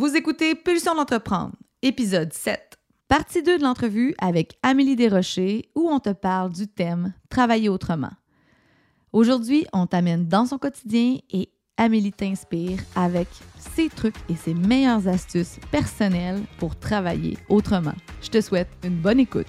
Vous écoutez Pulsion d'entreprendre, épisode 7. Partie 2 de l'entrevue avec Amélie Desrochers où on te parle du thème Travailler autrement. Aujourd'hui, on t'amène dans son quotidien et Amélie t'inspire avec ses trucs et ses meilleures astuces personnelles pour travailler autrement. Je te souhaite une bonne écoute.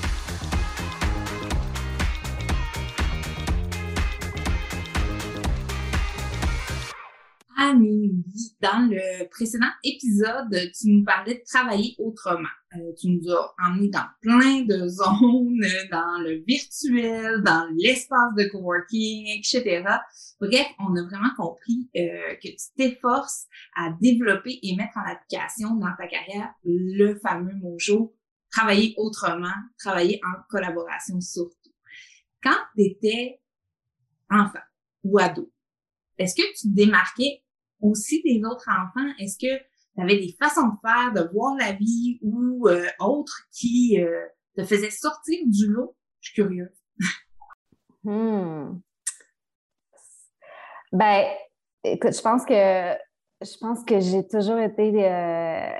Dans le précédent épisode, tu nous parlais de travailler autrement. Euh, tu nous as emmenés dans plein de zones, dans le virtuel, dans l'espace de coworking, etc. Bref, on a vraiment compris euh, que tu t'efforces à développer et mettre en application dans ta carrière le fameux mojo travailler autrement, travailler en collaboration surtout. Quand tu étais enfant ou ado, est-ce que tu démarquais aussi des autres enfants? Est-ce que tu avais des façons de faire, de voir la vie ou euh, autres qui euh, te faisaient sortir du lot? Je suis curieuse. hmm. Ben, écoute, je pense que je pense que j'ai toujours été euh,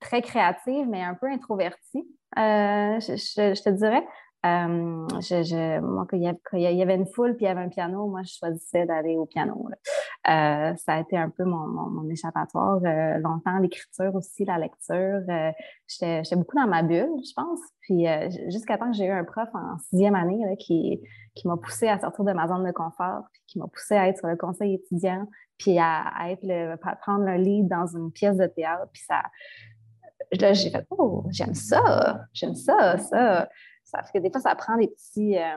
très créative, mais un peu introvertie. je, te dirais. Euh, moi, quand il, y avait, une foule puis il y avait un piano, moi, je choisissais d'aller au piano. Euh, ça a été un peu mon, échappatoire. Euh, longtemps, l'écriture aussi, la lecture. J'étais beaucoup dans ma bulle, je pense. Puis jusqu'à temps que j'ai eu un prof en sixième année qui, qui m'a poussé à sortir de ma zone de confort, puis qui m'a poussé à être sur le conseil étudiant, puis à, être prendre le lead dans une pièce de théâtre. Puis ça, là, j'ai fait, oh, j'aime ça, j'aime ça, ça parce que des fois, ça prend des petits, euh,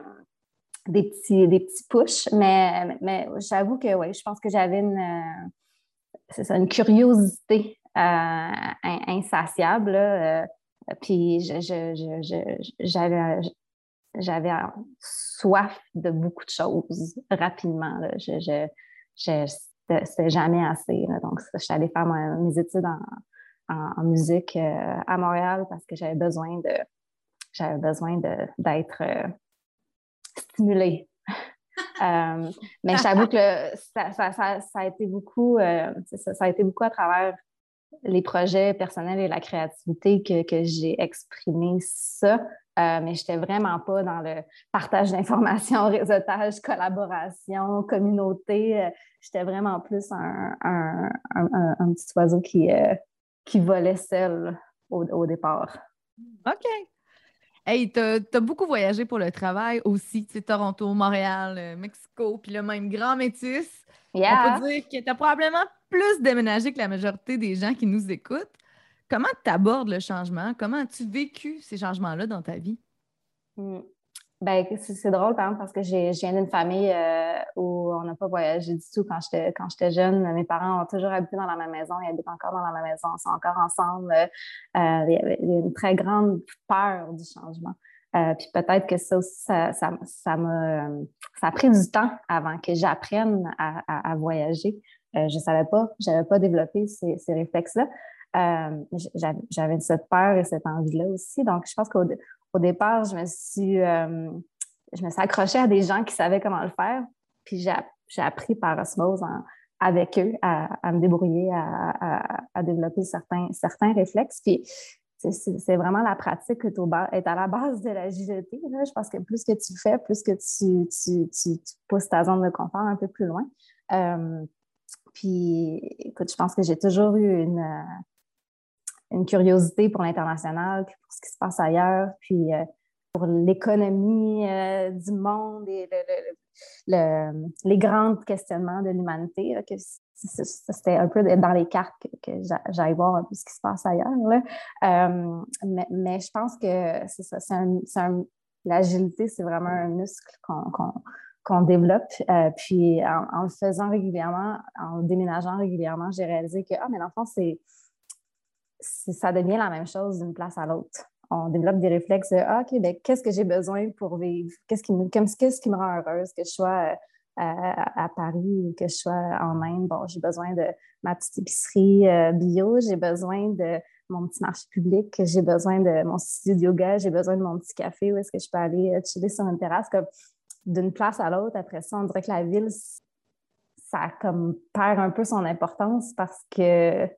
des petits, des petits pushs, mais, mais j'avoue que oui, je pense que j'avais une, euh, une curiosité euh, insatiable. puis j'avais, soif de beaucoup de choses rapidement. Là. Je, je, c'était jamais assez. Donc, je suis allée faire mes études en musique à Montréal parce que j'avais besoin de j'avais besoin d'être euh, stimulée. Euh, mais j'avoue que ça, a été beaucoup, euh, ça, a été beaucoup à travers les projets personnels et la créativité que, j'ai exprimé ça. mais je n'étais vraiment pas dans le partage d'informations, réseautage, collaboration, communauté. J'étais vraiment plus un, petit oiseau qui, qui volait seul au, au départ. OK. Hey, tu as, beaucoup voyagé pour le travail aussi, tu sais, Toronto, Montréal, euh, Mexico, puis le même grand métis. On peut dire que tu as probablement plus déménagé que la majorité des gens qui nous écoutent. Comment tu abordes le changement? Comment as-tu vécu ces changements-là dans ta vie? Hmm. Ben, c'est drôle, par exemple, parce que j'ai viens d'une famille euh, où on n'a pas voyagé du tout quand j'étais quand j'étais jeune. Mes parents ont toujours habité dans la même maison, ils habitent encore dans la même maison, ils sont encore ensemble. Euh, il, y avait, une très grande peur du changement. Euh, puis peut-être que ça aussi, ça, ça, ça, ça a pris du temps avant que j'apprenne à, voyager. je ne savais pas, je n'avais pas développé ces, ces réflexes-là. j'avais cette peur et cette envie-là aussi. Donc, je pense qu'au au départ, je me suis, euh, je me suis accrochée à des gens qui savaient comment le faire. Puis j'ai appris par osmose avec eux à, me débrouiller, à, développer certains, certains réflexes. Puis c'est vraiment la pratique qui est, à la base de l'agilité. Je pense que plus que tu fais, plus que tu, tu, pousses ta zone de confort un peu plus loin. Euh, puis, écoute, je pense que j'ai toujours eu une, une curiosité pour l'international, puis pour ce qui se passe ailleurs, puis pour l'économie du monde et les grands questionnements de l'humanité, que c'était un peu dans les cartes que, j'aille voir un peu ce qui se passe ailleurs. mais, je pense que l'agilité, c'est vraiment un muscle qu'on développe. Euh, puis en, le faisant régulièrement, en déménageant régulièrement, j'ai réalisé que, ah, mais l'enfant, c'est, ça devient la même chose d'une place à l'autre. On développe des réflexes de, ah, OK, ben, qu'est-ce que j'ai besoin pour vivre? Qu'est-ce qui, me, qui me rend heureuse? Que je sois euh, à, Paris ou que je sois en Inde, bon, j'ai besoin de ma petite épicerie euh, bio, j'ai besoin de mon petit marché public, j'ai besoin de mon studio de yoga, j'ai besoin de mon petit café où est-ce que je peux aller euh, chiller sur une terrasse. D'une place à l'autre, après ça, on dirait que la ville, ça comme perd un peu son importance parce que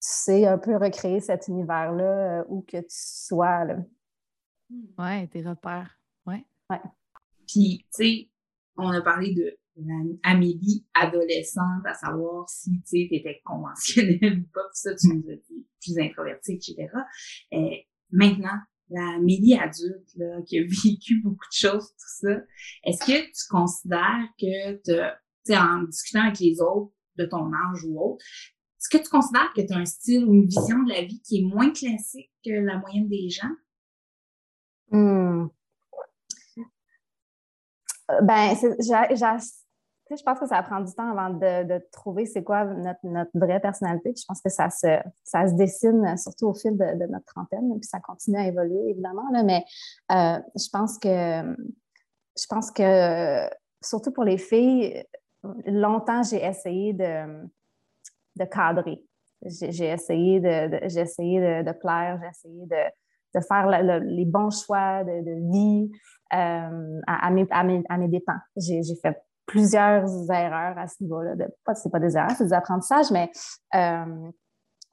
tu sais un peu recréer cet univers-là euh, où que tu sois. Là. Ouais, tes repères. Ouais. ouais. Puis, tu sais, on a parlé de Amélie adolescente, à savoir si tu étais conventionnelle ou pas, puis ça, tu nous as dit plus introvertie, etc. Euh, maintenant, la Amélie adulte, là, qui a vécu beaucoup de choses, tout ça, est-ce que tu considères que, tu en discutant avec les autres de ton âge ou autre, est-ce que tu considères que tu as un style ou une vision de la vie qui est moins classique que la moyenne des gens? Hmm. Ben, je pense que ça prend du temps avant de, trouver c'est quoi notre, vraie personnalité. je pense que ça se, dessine surtout au fil de, notre trentaine, puis ça continue à évoluer, évidemment. mais euh, je pense que je pense que surtout pour les filles, longtemps j'ai essayé de, de cadrer. J'ai essayé de, essayé de, plaire, j'ai essayé de, faire les bons choix de, vie euh, à, mes, à, mes, à mes dépens. J'ai fait plusieurs erreurs à ce niveau-là. De, pas, c'est pas des erreurs, c'est des apprentissages, mais euh,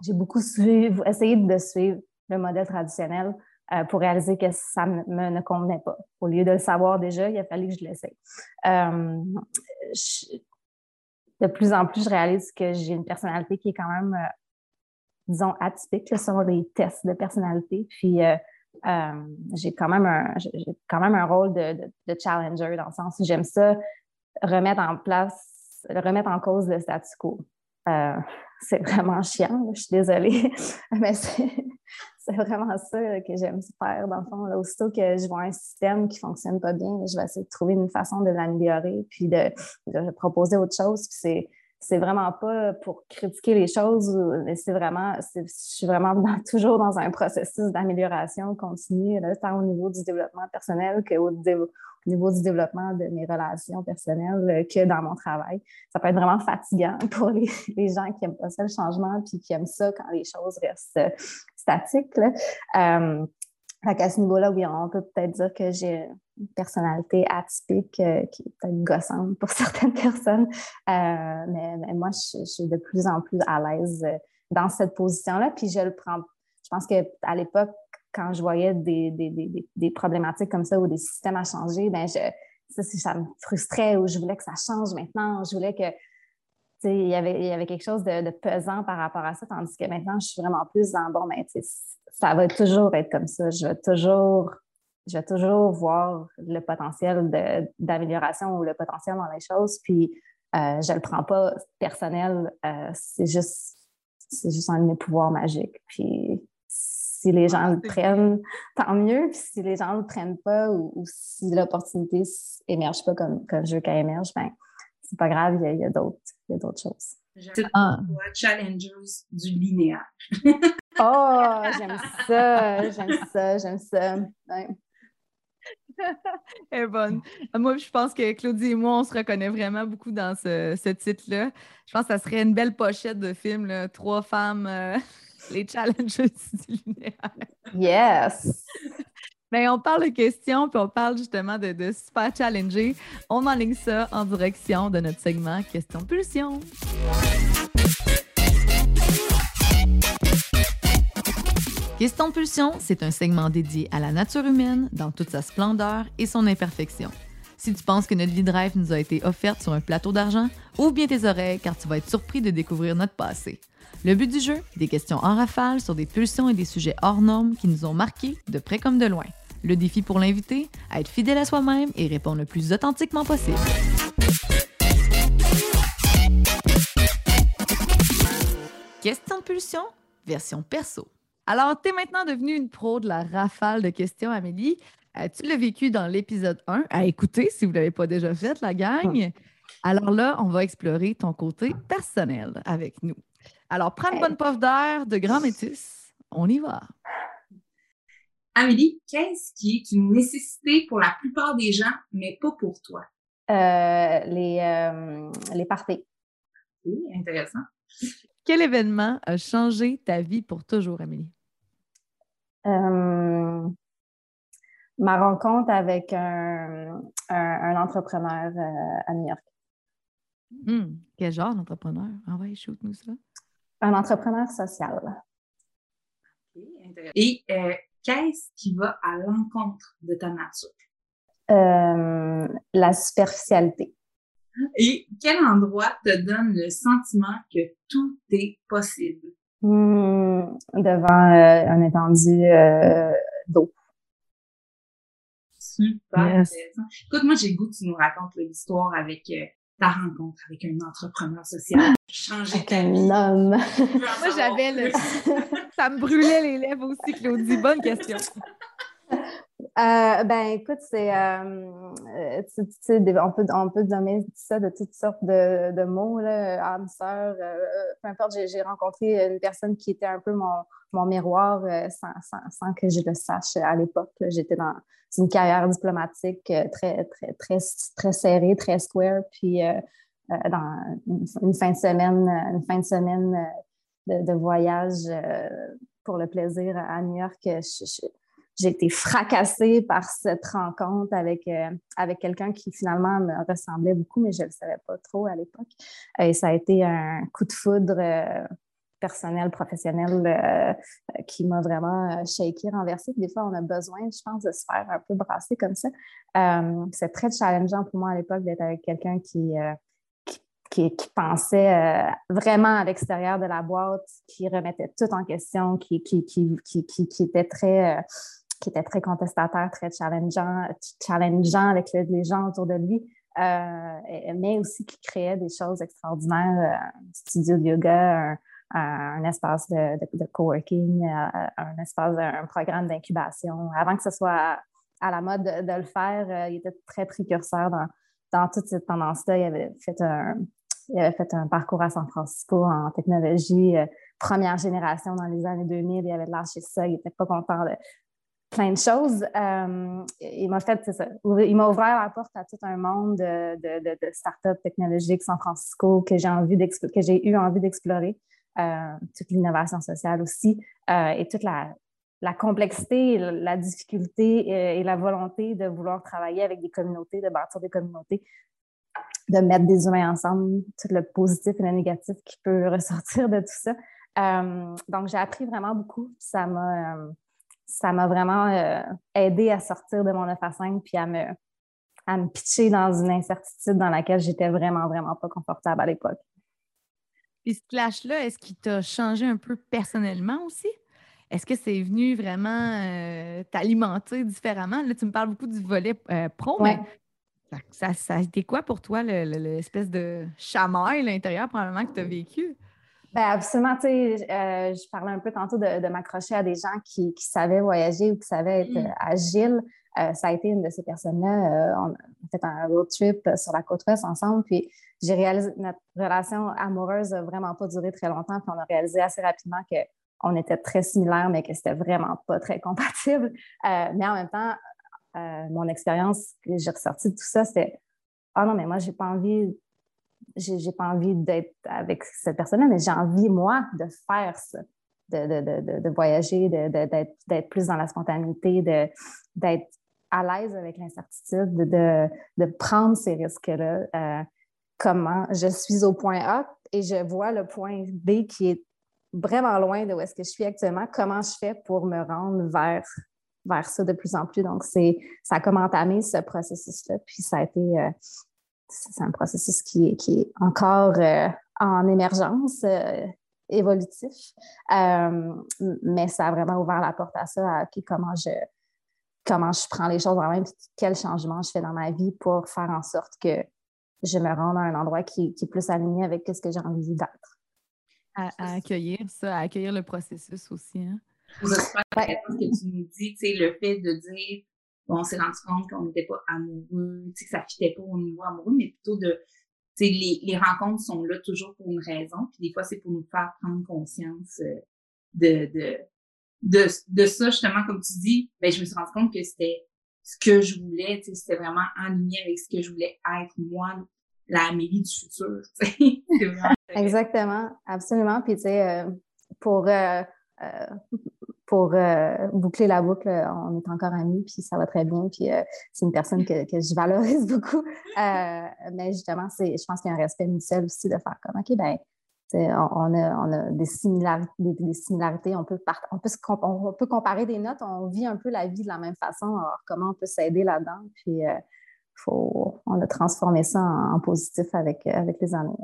j'ai beaucoup essayé de suivre le modèle traditionnel euh, pour réaliser que ça me, ne convenait pas. Au lieu de le savoir déjà, il a fallu que je l'essaye. Euh, de plus en plus, je réalise que j'ai une personnalité qui est quand même, disons, atypique selon les tests de personnalité. Puis, j'ai quand même un quand même un rôle de, challenger dans le sens où j'aime ça remettre en place, remettre en cause le statu quo. Euh, c'est vraiment chiant, je suis désolée, mais c'est vraiment ça que j'aime faire, dans le fond. Là, aussitôt que je vois un système qui ne fonctionne pas bien, je vais essayer de trouver une façon de l'améliorer, puis de, proposer autre chose. c'est c'est vraiment pas pour critiquer les choses, mais c'est vraiment, je suis vraiment toujours dans un processus d'amélioration continue, tant au niveau du développement personnel qu'au niveau du développement de mes relations personnelles euh, que dans mon travail. Ça peut être vraiment fatigant pour les, gens qui n'aiment pas ça, le changement, puis qui aiment ça quand les choses restent euh, statiques. Euh, à ce niveau-là, oui, on peut peut-être dire que j'ai une personnalité atypique euh, qui est peut-être gossante pour certaines personnes. Euh, mais, moi, je, suis de plus en plus à l'aise euh, dans cette position-là. Puis je le prends. Je pense qu'à l'époque, quand je voyais des, des, problématiques comme ça ou des systèmes à changer, ben je, ça, ça, me frustrait ou je voulais que ça change maintenant. Je voulais que il y, avait, il y avait quelque chose de, pesant par rapport à ça, tandis que maintenant, je suis vraiment plus dans bon, mais ben, ça va toujours être comme ça. Je vais toujours, je vais toujours voir le potentiel d'amélioration ou le potentiel dans les choses, puis euh, je ne le prends pas personnel. Euh, c'est juste, c'est juste un de mes pouvoirs magiques. Puis si les gens le prennent, tant mieux. Puis si les gens ne le prennent pas ou, si l'opportunité émerge pas comme, comme je veux qu'elle émerge, ben, c'est pas grave, il y a, d'autres, il y a d'autres choses. Ah. Challengers du linéaire. oh, j'aime ça, j'aime ça, j'aime ça. Elle est bonne. Moi, je pense que Claudie et moi, on se reconnaît vraiment beaucoup dans ce, ce titre-là. Je pense que ça serait une belle pochette de film, là. Trois femmes, euh, les challenges du linéaire. Yes! Bien, on parle de questions, puis on parle justement de, de super challenger. On enligne ça en direction de notre segment Question Pulsion. Question Pulsion, c'est un segment dédié à la nature humaine dans toute sa splendeur et son imperfection. Si tu penses que notre vie de rêve nous a été offerte sur un plateau d'argent, ouvre bien tes oreilles car tu vas être surpris de découvrir notre passé. Le but du jeu, des questions en rafale sur des pulsions et des sujets hors normes qui nous ont marqués de près comme de loin. Le défi pour l'invité, être fidèle à soi-même et répondre le plus authentiquement possible. Question de pulsion, version perso. Alors, tu es maintenant devenue une pro de la rafale de questions, Amélie. Euh, tu l'as vécu dans l'épisode 1, à écouter si vous ne l'avez pas déjà fait, la gang. Alors là, on va explorer ton côté personnel avec nous. Alors, prends une bonne puff d'air de grand métis. On y va. Amélie, qu'est-ce qui est une nécessité pour la plupart des gens, mais pas pour toi? Euh, les, euh, les parties. Oui, intéressant. Quel événement a changé ta vie pour toujours, Amélie? Euh, ma rencontre avec un, entrepreneur à New York. Hmm, quel genre d'entrepreneur? Ah ouais, shoot-nous ça. Un entrepreneur social. Et euh, qu'est-ce qui va à l'encontre de ta nature? Euh, la superficialité. Et quel endroit te donne le sentiment que tout est possible? Hmm, devant euh, un étendu d'eau. Super intéressant. Écoute, moi, j'ai le goût que tu nous racontes l'histoire avec ta rencontre avec un entrepreneur social. Changer avec un homme. Moi, j'avais le. Ça me brûlait les lèvres aussi, Claudie. Bonne question. Euh, ben, écoute, c'est. Euh, euh on peut, on peut ça de toutes sortes de, mots, là, âme sœur. Euh, peu importe, j'ai rencontré une personne qui était un peu mon, mon miroir sans, sans, sans, que je le sache à l'époque. J'étais dans une carrière diplomatique très, très, très, très serrée, très square. Puis, dans une fin de semaine, une fin de semaine de, voyage pour le plaisir à New York, j'ai été fracassée par cette rencontre avec, euh, avec quelqu'un qui finalement me ressemblait beaucoup, mais je ne le savais pas trop à l'époque. Et ça a été un coup de foudre euh, personnel, professionnel euh, qui m'a vraiment shaké, renversé. Des fois, on a besoin, je pense, de se faire un peu brasser comme ça. c'est très challengeant pour moi à l'époque d'être avec quelqu'un qui, qui, qui, pensait vraiment à l'extérieur de la boîte, qui remettait tout en question, qui, très qui était très contestataire, très challengeant, challengeant avec les gens autour de lui, euh, mais aussi qui créait des choses extraordinaires, un euh, studio de yoga, un, espace de, coworking, euh, un espace, un programme d'incubation. Avant que ce soit à, la mode de, le faire, il était très précurseur dans, dans toute cette tendance-là. Il avait fait un, il avait fait un parcours à San Francisco en technologie, première génération dans les années 2000. Il avait lâché ça, il n'était pas content de, plein de choses. Euh, il m'a fait, ça, il m'a ouvert la porte à tout un monde de, de, de, de startups technologiques San Francisco que j'ai eu envie d'explorer. Euh, toute l'innovation sociale aussi euh, et toute la complexité, la difficulté et, la volonté de vouloir travailler avec des communautés, de bâtir des communautés, de mettre des humains ensemble, tout le positif et le négatif qui peut ressortir de tout ça. donc, j'ai appris vraiment beaucoup. Ça m'a ça m'a vraiment euh, aidé à sortir de mon 9 à 5 puis à me, à me pitcher dans une incertitude dans laquelle j'étais vraiment, vraiment pas confortable à l'époque. Puis ce clash-là, est-ce qu'il t'a changé un peu personnellement aussi? Est-ce que c'est venu vraiment euh, t'alimenter différemment? Là, tu me parles beaucoup du volet euh, pro, mais ça, ça, a été quoi pour toi, l'espèce de chamaille à l'intérieur, probablement, que tu as vécu? Ben absolument, tu sais, euh, je parlais un peu tantôt de, m'accrocher à des gens qui, savaient voyager ou qui savaient être mm. agiles. Euh, ça a été une de ces personnes-là. Euh, on a fait un road trip sur la côte ouest ensemble, puis j'ai réalisé notre relation amoureuse n'a vraiment pas duré très longtemps, puis on a réalisé assez rapidement qu'on était très similaires, mais que c'était vraiment pas très compatible. mais en même temps, mon expérience que j'ai ressortie de tout ça, c'était Ah non, mais moi, j'ai pas envie j'ai pas envie d'être avec cette personne-là, mais j'ai envie, moi, de faire ça, de, de, de, de voyager, d'être plus dans la spontanéité, d'être à l'aise avec l'incertitude, de, prendre ces risques-là. Euh, comment je suis au point A et je vois le point B qui est vraiment loin de où est-ce que je suis actuellement. Comment je fais pour me rendre vers vers ça de plus en plus. Donc, c'est, ça a comme entamé ce processus-là. Puis, ça a été, euh, c'est un processus qui, qui est encore euh, en émergence, évolutif. mais ça a vraiment ouvert la porte à ça, à comment je, comment je prends les choses en main, puis quel changement je fais dans ma vie pour faire en sorte que je me rende à un endroit qui, est plus aligné avec ce que j'ai envie d'être. À, accueillir ça, à accueillir le processus aussi. Hein? Intéressant ce que tu nous dis, tu sais, le fait de dire, bon, on s'est rendu compte qu'on n'était pas amoureux, tu sais, que ça ne fitait pas au niveau amoureux, mais plutôt de, tu sais, les, les, rencontres sont là toujours pour une raison, puis des fois, c'est pour nous faire prendre conscience euh, de, de, de, de ça, justement, comme tu dis, ben, je me suis rendu compte que c'était ce que je voulais, tu sais, c'était vraiment aligné avec ce que je voulais être, moi, la Amélie du futur, tu sais. Exactement, absolument. Puis, tu sais, euh, pour, euh, euh, pour boucler la boucle, on est encore amis, puis ça va très bien. Puis, c'est une personne que, que, je valorise beaucoup. mais justement, c'est, je pense qu'il y a un respect mutuel aussi de faire comme, OK, ben on a, des, similarités, on peut, on, peut comparer des notes, on vit un peu la vie de la même façon, alors comment on peut s'aider là-dedans, puis euh, faut, on a transformé ça en, positif avec, avec les années.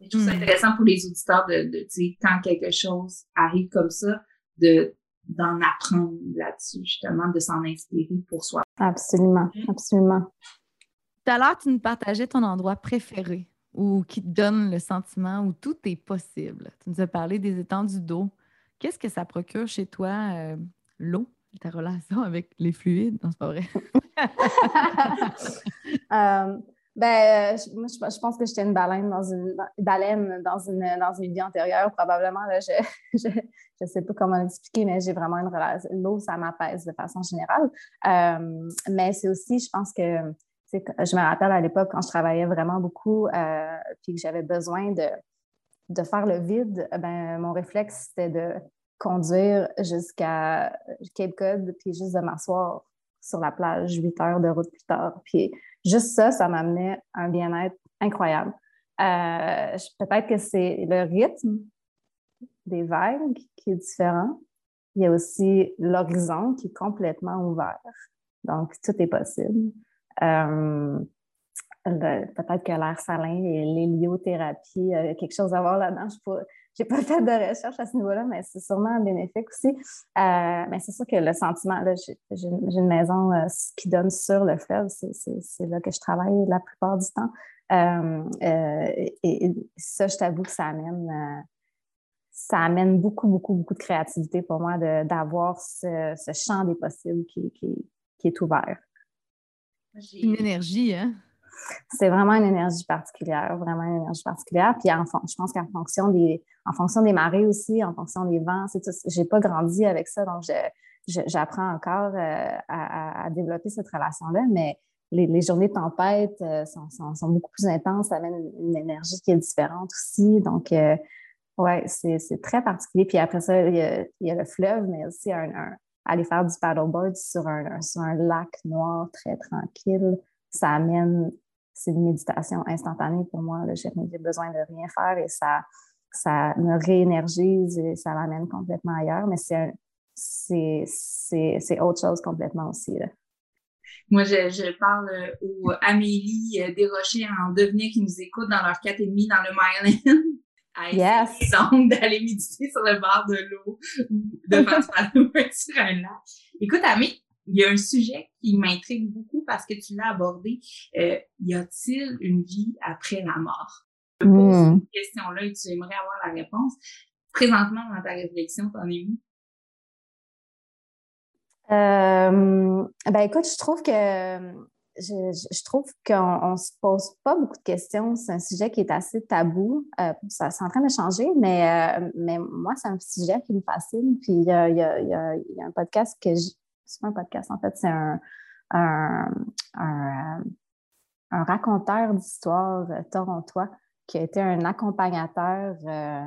Je trouve ça hmm. intéressant pour les auditeurs de, de quand quelque chose arrive comme ça, de d'en apprendre là-dessus, justement, de s'en inspirer pour soi. Absolument, absolument. Tout à l'heure, tu nous partageais ton endroit préféré ou qui te donne le sentiment où tout est possible. Tu nous as parlé des étendues d'eau. Qu'est-ce que ça procure chez toi, euh, l'eau, ta relation avec les fluides? Non, c'est pas vrai. Euh, ben, je, moi, je, pense que j'étais une baleine dans une baleine dans une, dans une vie antérieure, probablement. je ne sais pas comment l'expliquer, mais j'ai vraiment une relation. L'eau, ça m'apaise de façon générale. Euh, mais c'est aussi, je pense que je me rappelle à l'époque quand je travaillais vraiment beaucoup euh, puis que j'avais besoin de, de faire le vide, ben, mon réflexe, c'était de conduire jusqu'à Cape Cod puis juste de m'asseoir sur la plage huit heures de route plus tard. Puis juste ça, ça m'amenait un bien-être incroyable. Euh, peut-être que c'est le rythme des vagues qui est différent. Il y a aussi l'horizon qui est complètement ouvert. Donc, tout est possible. Euh, peut-être que l'air salin et l'héliothérapie, a quelque chose à voir là-dedans. N'ai pas, fait de recherche à ce niveau-là, mais c'est sûrement bénéfique aussi. Euh, mais c'est sûr que le sentiment, j'ai une maison euh, qui donne sur le fleuve, c'est là que je travaille la plupart du temps. et, ça, je t'avoue que ça amène, ça amène beaucoup, beaucoup, beaucoup de créativité pour moi d'avoir ce, champ des possibles qui, qui est ouvert. Une énergie, hein? C'est vraiment une énergie particulière, vraiment une énergie particulière. Puis en, je pense qu'en fonction des, en fonction des marées aussi, en fonction des vents, J'ai pas grandi avec ça, donc j'apprends encore euh, à, développer cette relation-là, mais les, journées de tempête euh, sont, beaucoup plus intenses, ça amène une, énergie qui est différente aussi. Donc, euh, ouais, c'est très particulier. Puis après ça, il y a, le fleuve, mais aussi aller faire du paddleboard sur un, sur un lac noir très tranquille, ça amène, c'est une méditation instantanée pour moi. J'ai besoin de rien faire et ça, ça me réénergise et ça m'amène complètement ailleurs, mais c'est autre chose complètement aussi. Moi, je, je, parle aux Amélie euh, Desrochers en devenir qui nous écoutent dans leur 4,5 dans le Myland à yes. d'aller méditer sur le bord de l'eau ou de faire sur un lac. Écoute, Amé, il y a un sujet qui m'intrigue beaucoup parce que tu l'as abordé. Euh, y a-t-il une vie après la mort? Je pose hmm. cette question-là et tu aimerais avoir la réponse. Présentement, dans ta réflexion, t'en es où? Euh, ben écoute, je trouve que je, trouve qu'on ne se pose pas beaucoup de questions. C'est un sujet qui est assez tabou. Euh, ça, c'est en train de changer, mais, euh, mais moi, c'est un sujet qui me fascine. Puis il y a, y a, y a, un podcast que je. C'est pas un podcast, en fait, c'est un, un, un, un raconteur d'histoire torontois qui a été un accompagnateur euh,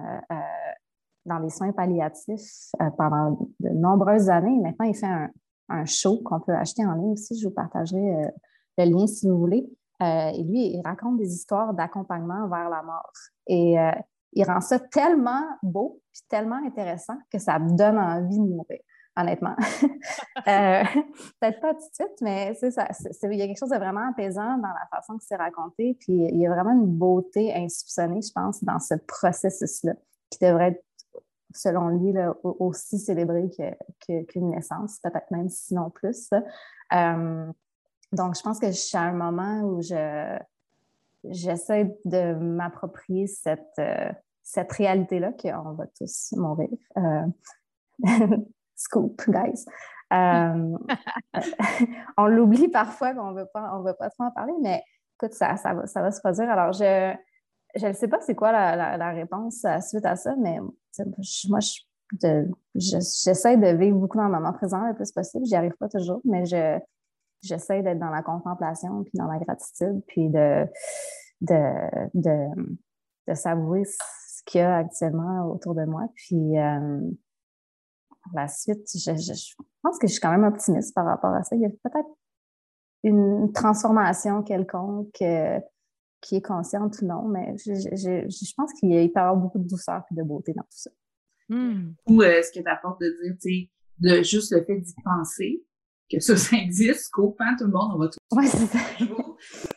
dans les soins palliatifs pendant de nombreuses années. Maintenant, il fait un, un show qu'on peut acheter en ligne aussi. Je vous partagerai le lien si vous voulez. Euh, et lui, il raconte des histoires d'accompagnement vers la mort. Et euh, il rend ça tellement beau puis tellement intéressant que ça me donne envie de mourir. Honnêtement. Euh, peut-être pas tout de suite, mais il y a quelque chose de vraiment apaisant dans la façon que c'est raconté. Puis il y a vraiment une beauté insoupçonnée, je pense, dans ce processus-là, qui devrait être, selon lui, aussi célébré qu'une naissance, peut-être même sinon plus. Euh, donc, je pense que je suis à un moment où je j'essaie de m'approprier cette, euh, cette réalité-là qu'on va tous mourir. Scoop, guys. Euh, on l'oublie parfois, on ne veut pas trop en parler, mais écoute, ça, ça, va, ça va se produire. Alors, je ne sais pas c'est quoi la, la, réponse suite à ça, mais moi, j'essaie de, vivre beaucoup dans le moment présent le plus possible. J'y arrive pas toujours, mais je, j'essaie d'être dans la contemplation, puis dans la gratitude, puis de, de, de, savourer ce qu'il y a actuellement autour de moi. Puis, euh, la suite, je, pense que je suis quand même optimiste par rapport à ça. Il y a peut-être une transformation quelconque euh, qui est consciente ou non, mais je, pense qu'il peut y avoir beaucoup de douceur et de beauté dans tout ça. Hmm. Ou euh, ce que tu apportes de dire, tu sais, de juste le fait d'y penser, que ça, ça existe, qu'au hein, tout le monde, on va tout ouais, ça.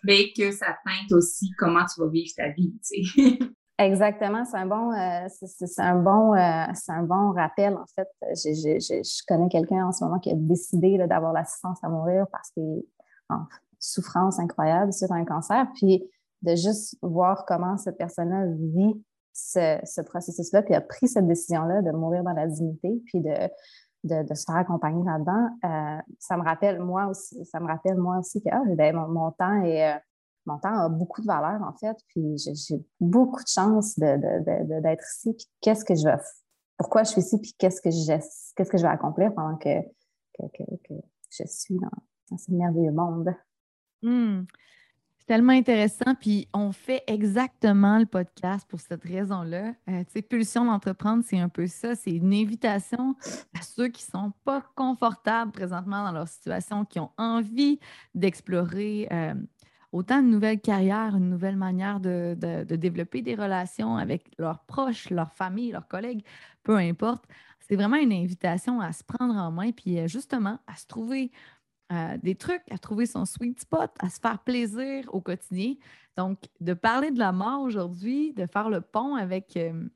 mais que ça teinte aussi comment tu vas vivre ta vie, tu sais. Exactement, c'est un bon, euh, c'est un bon, euh, c'est un bon rappel en fait. je connais quelqu'un en ce moment qui a décidé d'avoir l'assistance à mourir parce qu'il est en souffrance incroyable suite à un cancer, puis de juste voir comment cette personne-là vit ce, processus-là, puis a pris cette décision-là de mourir dans la dignité, puis de, se faire accompagner là-dedans, euh, ça me rappelle moi aussi, ça me rappelle moi aussi que ah, ben, mon, temps est mon temps a beaucoup de valeur, en fait, puis j'ai beaucoup de chance d'être ici, puis qu'est-ce que je vais, pourquoi je suis ici, puis qu'est-ce que je, qu'est-ce que je vais accomplir pendant que, je suis dans, ce merveilleux monde. Mmh. C'est tellement intéressant, puis on fait exactement le podcast pour cette raison-là. Euh, tu sais, Pulsion d'entreprendre, c'est un peu ça. C'est une invitation à ceux qui ne sont pas confortables présentement dans leur situation, qui ont envie d'explorer euh, autant une nouvelle carrière, une nouvelle manière de, développer des relations avec leurs proches, leurs familles, leurs collègues, peu importe. C'est vraiment une invitation à se prendre en main, puis euh, justement à se trouver euh, des trucs, à trouver son sweet spot, à se faire plaisir au quotidien. Donc, de parler de la mort aujourd'hui, de faire le pont avec euh,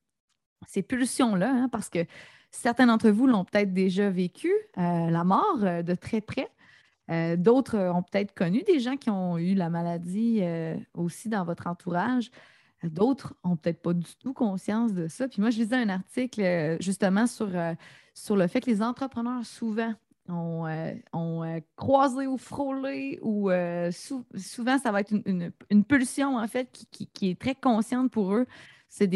ces pulsions-là, hein, parce que certains d'entre vous l'ont peut-être déjà vécu, la mort de très près. Euh, d'autres ont peut-être connu des gens qui ont eu la maladie euh, aussi dans votre entourage. D'autres ont peut-être pas du tout conscience de ça. Puis moi, je lisais un article euh, justement sur, sur le fait que les entrepreneurs souvent ont, croisé ou frôlé ou souvent ça va être une, pulsion en fait qui, est très consciente pour eux c'est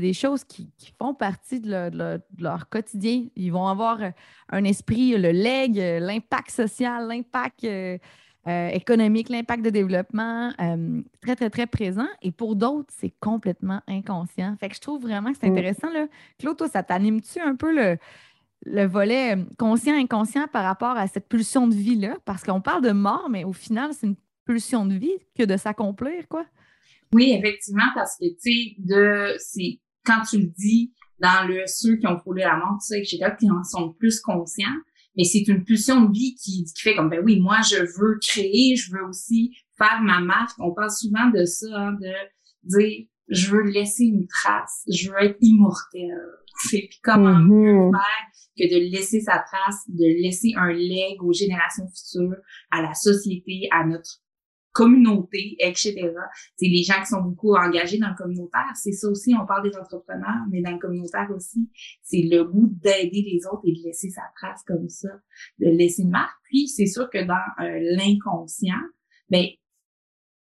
des, choses qui, font partie de, leur quotidien. Ils vont avoir euh, un esprit, le leg, euh, l'impact social, l'impact euh, économique, l'impact de développement très, très, très présent. Et pour d'autres, c'est complètement inconscient. Fait que je trouve vraiment que c'est mm. intéressant. Là. Claude, toi, ça t'anime-tu un peu le, le volet conscient-inconscient par rapport à cette pulsion de vie-là? Parce qu'on parle de mort, mais au final, c'est une pulsion de vie que de s'accomplir, quoi. Oui, effectivement, parce que, tu sais, de, c'est, quand tu le dis dans le, ceux qui ont frôlé la mort, tu sais, etc., qui en sont plus conscients, mais c'est une pulsion de vie qui, qui fait comme, ben oui, moi, je veux créer, je veux aussi faire ma marque. On parle souvent de ça, hein, de dire, je veux laisser une trace, je veux être immortel. C'est puis comment mm-hmm. faire que de laisser sa trace, de laisser un leg aux générations futures, à la société, à notre communauté, etc. C'est les gens qui sont beaucoup engagés dans le communautaire. C'est ça aussi, on parle des entrepreneurs, mais dans le communautaire aussi, c'est le goût d'aider les autres et de laisser sa trace comme ça, de laisser une marque. Puis, c'est sûr que dans euh, l'inconscient, ben,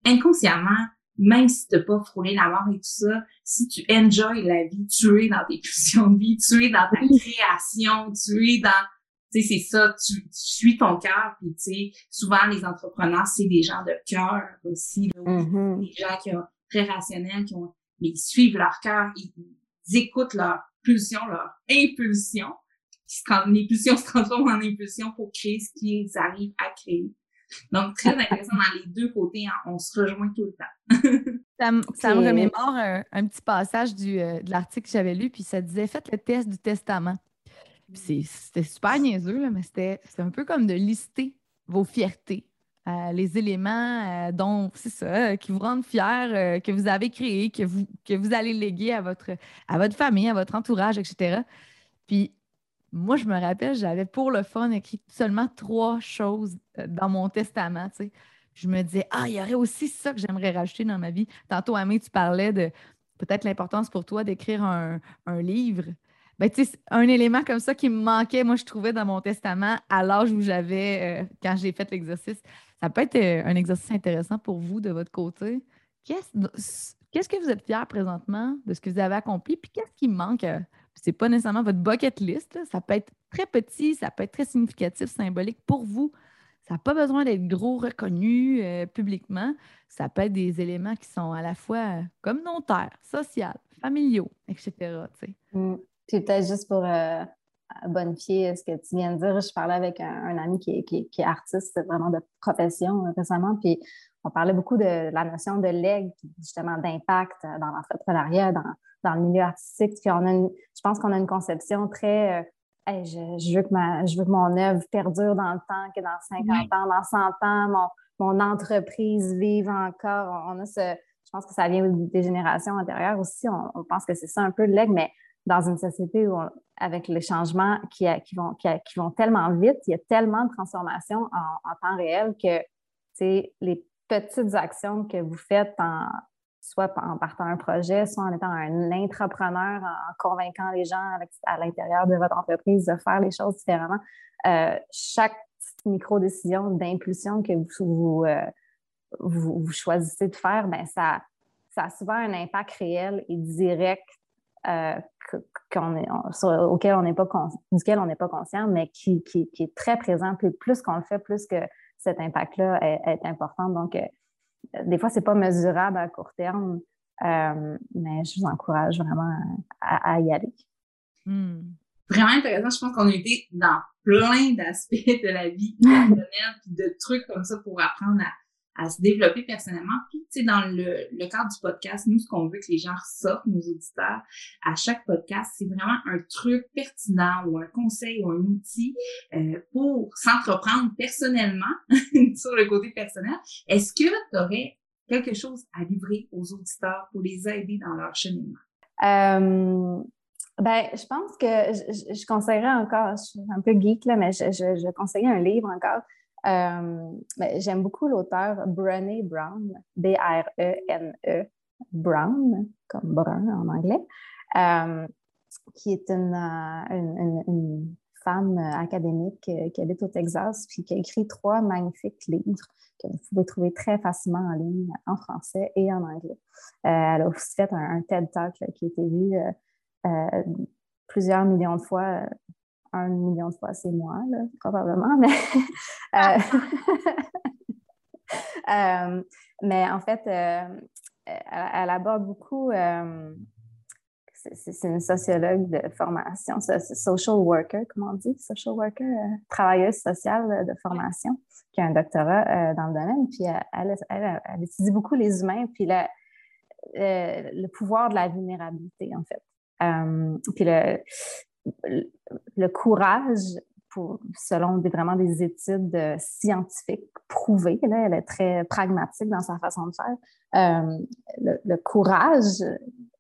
inconsciemment, même si tu pas frôlé la mort et tout ça, si tu enjoy la vie, tu es dans tes pulsions de vie, tu es dans ta création, tu es dans tu sais, c'est ça, tu, suis ton cœur, puis tu sais, souvent les entrepreneurs, c'est des gens de cœur aussi, mm-hmm. des gens qui ont très rationnels, qui ont, mais ils suivent leur cœur, ils, écoutent leur pulsion, leur impulsion, les pulsions se transforment en impulsion pour créer ce qu'ils arrivent à créer. Donc, très intéressant dans les deux côtés, hein, on se rejoint tout le temps. ça, me, ça me remémore un, petit passage du, euh, de l'article que j'avais lu, puis ça disait Faites le test du testament. C'était super niaiseux, mais c'était un peu comme de lister vos fiertés. Euh, les éléments euh, dont c'est ça, qui vous rendent fiers, euh, que vous avez créés, que vous, que vous allez léguer à votre, à votre famille, à votre entourage, etc. Puis moi, je me rappelle, j'avais pour le fun écrit seulement trois choses dans mon testament. Je me disais, ah, il y aurait aussi ça que j'aimerais rajouter dans ma vie. Tantôt, Amé, tu parlais de peut-être l'importance pour toi d'écrire un, un livre. Ben, un élément comme ça qui me manquait, moi, je trouvais dans mon testament à l'âge où j'avais, euh, quand j'ai fait l'exercice. Ça peut être euh, un exercice intéressant pour vous de votre côté. Qu'est-ce que vous êtes fier présentement de ce que vous avez accompli? Puis qu'est-ce qui manque? Euh, c'est pas nécessairement votre bucket list. Ça peut être très petit, ça peut être très significatif, symbolique pour vous. Ça n'a pas besoin d'être gros reconnu publiquement. Ça peut être des éléments qui sont à la fois communautaires, sociaux, familiaux, etc. Puis peut-être juste pour euh, bonifier ce que tu viens de dire, je parlais avec un, ami qui est, artiste vraiment de profession euh, récemment, puis on parlait beaucoup de la notion de leg, justement d'impact dans l'entrepreneuriat, dans, dans le milieu artistique. Puis on a je pense qu'on a une conception très euh, je, veux que ma, je veux que mon œuvre perdure dans le temps, que dans 50 ans, dans 100 ans, mon, mon entreprise vive encore. On a ce, je pense que ça vient des générations antérieures aussi. On, on pense que c'est ça un peu le leg, mais dans une société où, avec les changements qui, vont, qui, vont tellement vite, il y a tellement de transformations en, temps réel que les petites actions que vous faites en, soit en partant un projet, soit en étant un entrepreneur, en convainquant les gens à l'intérieur de votre entreprise de faire les choses différemment. Euh, chaque micro-décision d'impulsion que vous, euh, choisissez de faire, ben ça, ça a souvent un impact réel et direct euh, auquel on n'est pas duquel on n'est pas conscient, mais qui, est très présent. Plus, qu'on le fait, plus que cet impact-là est, important. Donc, euh, des fois, ce n'est pas mesurable à court terme, euh, mais je vous encourage vraiment à, y aller. Hmm. Vraiment intéressant. Je pense qu'on a été dans plein d'aspects de la vie personnelle, de trucs comme ça pour apprendre à à se développer personnellement. Puis, tu sais, dans le, cadre du podcast, nous, ce qu'on veut que les gens ressortent, nos auditeurs, à chaque podcast, c'est vraiment un truc pertinent ou un conseil ou un outil euh, pour s'entreprendre personnellement sur le côté personnel. Est-ce que tu aurais quelque chose à livrer aux auditeurs pour les aider dans leur cheminement? Euh, ben, je pense que je, je, conseillerais encore, je suis un peu geek là, mais je, je, je conseillerais un livre encore j'aime beaucoup l'auteur Brené Brown, B-R-E-N-E, e, Brown, comme brun en anglais, euh, qui est une, euh, femme académique qui habite au Texas, puis qui a écrit trois magnifiques livres que vous pouvez trouver très facilement en ligne en français et en anglais. elle a aussi fait un, TED Talk qui a été vu plusieurs millions de fois un million de fois, c'est moi, probablement, mais, euh, euh, mais en fait, euh, elle, aborde beaucoup, c'est une sociologue de formation, social worker, comment on dit, social worker, travailleuse sociale de formation, qui a un doctorat dans le domaine, puis elle, elle, étudie beaucoup les humains, puis le pouvoir de la vulnérabilité, en fait. puis le, le courage, selon vraiment des études euh, scientifiques prouvées, là, elle est très pragmatique dans sa façon de faire, euh, le, courage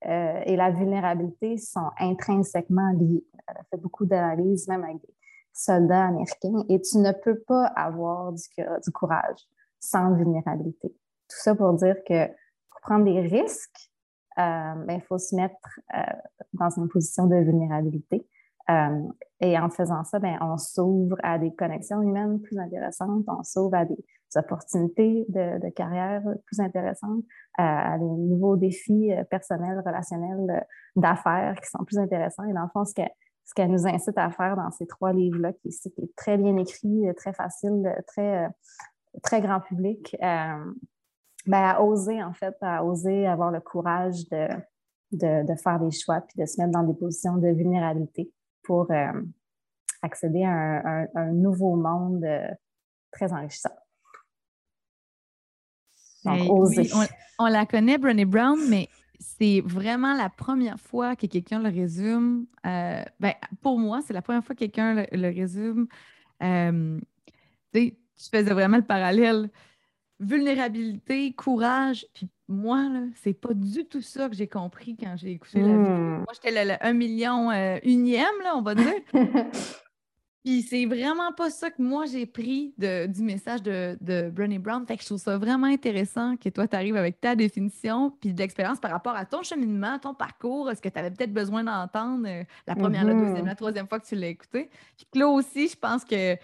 euh, et la vulnérabilité sont intrinsèquement liés. Elle a fait beaucoup d'analyses, même avec des soldats américains, et tu ne peux pas avoir du, du courage sans vulnérabilité. Tout ça pour dire que pour prendre des risques, il ben, faut se mettre dans une position de vulnérabilité. Euh, et en faisant ça, ben, on s'ouvre à des connexions humaines plus intéressantes, on s'ouvre à des opportunités de, carrière plus intéressantes, euh, à des nouveaux défis euh, personnels, relationnels, d'affaires qui sont plus intéressants. Et dans le fond, ce qu'elle nous incite à faire dans ces trois livres-là, qui, est très bien écrit, très facile, très, très grand public, ben, à oser, en fait, à oser avoir le courage de, de, de, faire des choix puis de se mettre dans des positions de vulnérabilité pour euh, accéder à un, nouveau monde euh, très enrichissant. Donc, oser. on, la connaît, Brené Brown, mais c'est vraiment la première fois que quelqu'un le résume. Euh, ben, pour moi, c'est la première fois que quelqu'un le, résume. Euh, tu faisais vraiment le parallèle. Vulnérabilité, courage, puis moi, c'est pas du tout ça que j'ai compris quand j'ai écouté la vidéo. Hmm. Moi, j'étais le, 1 million euh, unième, là, on va dire. Puis c'est vraiment pas ça que moi j'ai pris du message de, de Brené Brown. Fait que je trouve ça vraiment intéressant que toi, tu arrives avec ta définition puis de l'expérience par rapport à ton cheminement, ton parcours, ce que tu avais peut-être besoin d'entendre euh, la première, la deuxième, mm-hmm. la troisième fois que tu l'as écouté. Puis là aussi, je pense que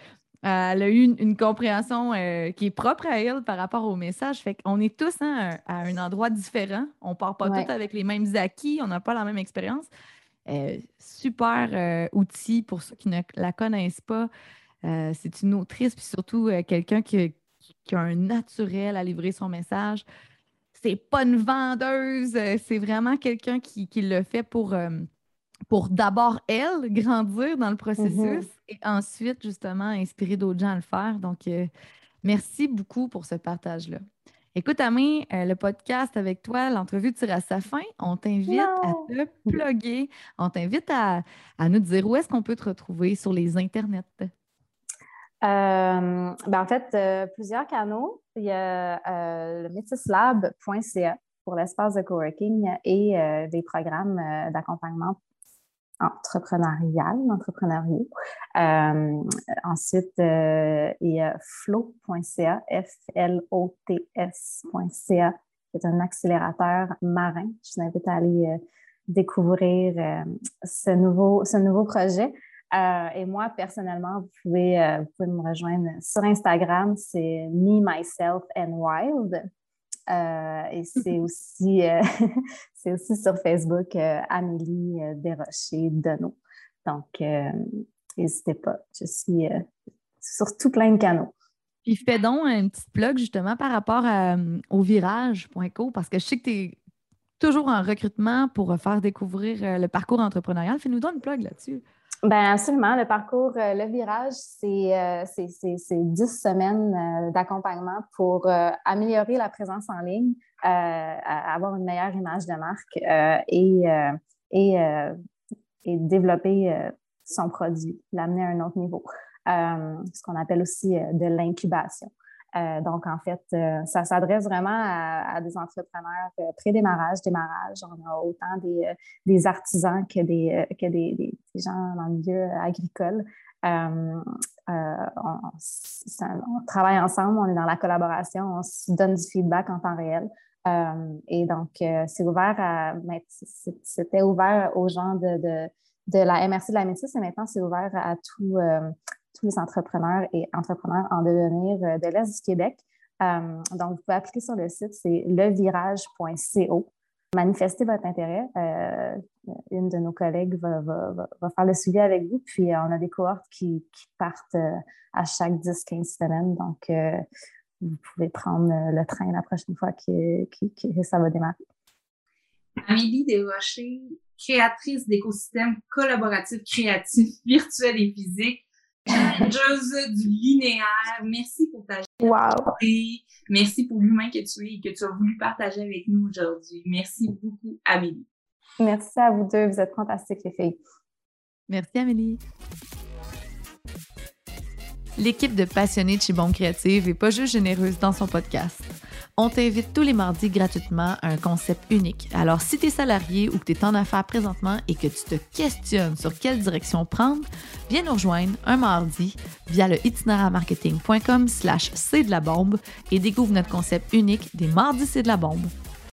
elle a eu une, compréhension euh, qui est propre à elle par rapport au message. Fait qu'on est tous hein, à, un endroit différent. On part pas tous avec les mêmes acquis, on n'a pas la même expérience. Euh, super outil pour ceux qui ne la connaissent pas. c'est une autrice, puis surtout quelqu'un qui, a un naturel à livrer son message. C'est pas une vendeuse, c'est vraiment quelqu'un qui, le fait pour pour d'abord, elle, grandir dans le processus mm-hmm. et ensuite, justement, inspirer d'autres gens à le faire. Donc, euh, merci beaucoup pour ce partage-là. Écoute, Amé, euh, le podcast avec toi, l'entrevue tire à sa fin. On t'invite à te plugger. On t'invite à, nous dire où est-ce qu'on peut te retrouver sur les internets. Euh, ben en fait, plusieurs canaux. Il y a le métislab.ca pour l'espace de coworking et des programmes d'accompagnement entrepreneurial, entrepreneuriaux. Euh, ensuite, euh, il y a flow.ca, F-L-O-T-S.ca, qui est un accélérateur marin. Je vous invite à aller euh, découvrir ce, nouveau, ce nouveau projet. et moi, personnellement, vous pouvez, vous pouvez me rejoindre sur Instagram, c'est Me, Myself and Wild. Euh, et c'est aussi, euh, c'est aussi sur Facebook euh, Amélie Desrochers Deneau. Donc, n'hésitez pas. Je suis sur tout plein de canaux. Puis fais donc un petit blog justement par rapport au virage.co parce que je sais que tu es toujours en recrutement pour faire découvrir le parcours entrepreneurial. Fais-nous donc une plug là-dessus. Bien, absolument. Le parcours, euh, le virage, c'est euh, dix semaines euh, d'accompagnement pour améliorer la présence en ligne, avoir une meilleure image de marque et, et, et, développer son produit, l'amener à un autre niveau. ce qu'on appelle aussi de l'incubation. Euh, donc, en fait, euh, ça s'adresse vraiment à, des entrepreneurs euh, pré-démarrage, démarrage. On a autant des, artisans que, des, que des, gens dans le milieu agricole. On, travaille ensemble, on est dans la collaboration, on se donne du feedback en temps réel. et donc, c'est ouvert à. C'était ouvert aux gens de, de, la MRC de la métisse et maintenant, c'est ouvert à tout tous les entrepreneurs et entrepreneurs en devenir euh, de l'Est du Québec. Euh, donc, vous pouvez appliquer sur le site, c'est levirage.co. Manifestez votre intérêt. Euh, une de nos collègues va, faire le suivi avec vous. Puis, on a des cohortes qui, partent à chaque 10-15 semaines. Donc, vous pouvez prendre le train la prochaine fois que, ça va démarrer. Amélie Desrochers, créatrice d'écosystèmes collaboratifs, créatifs, virtuels et physiques, challengeuse du linéaire. Merci pour ta wow. Merci pour l'humain que tu es et que tu as voulu partager avec nous aujourd'hui. Merci beaucoup, Amélie. Merci à vous deux. Vous êtes fantastiques, les filles. Merci, Amélie. L'équipe de passionnés de chez Bombe Créative est pas juste généreuse dans son podcast. On t'invite tous les mardis gratuitement à un concept unique. Alors, si tu es salarié ou que tu es en affaires présentement et que tu te questionnes sur quelle direction prendre, viens nous rejoindre un mardi via le itinéramarketing.com slash c'est de la bombe et découvre notre concept unique des mardis c'est de la bombe.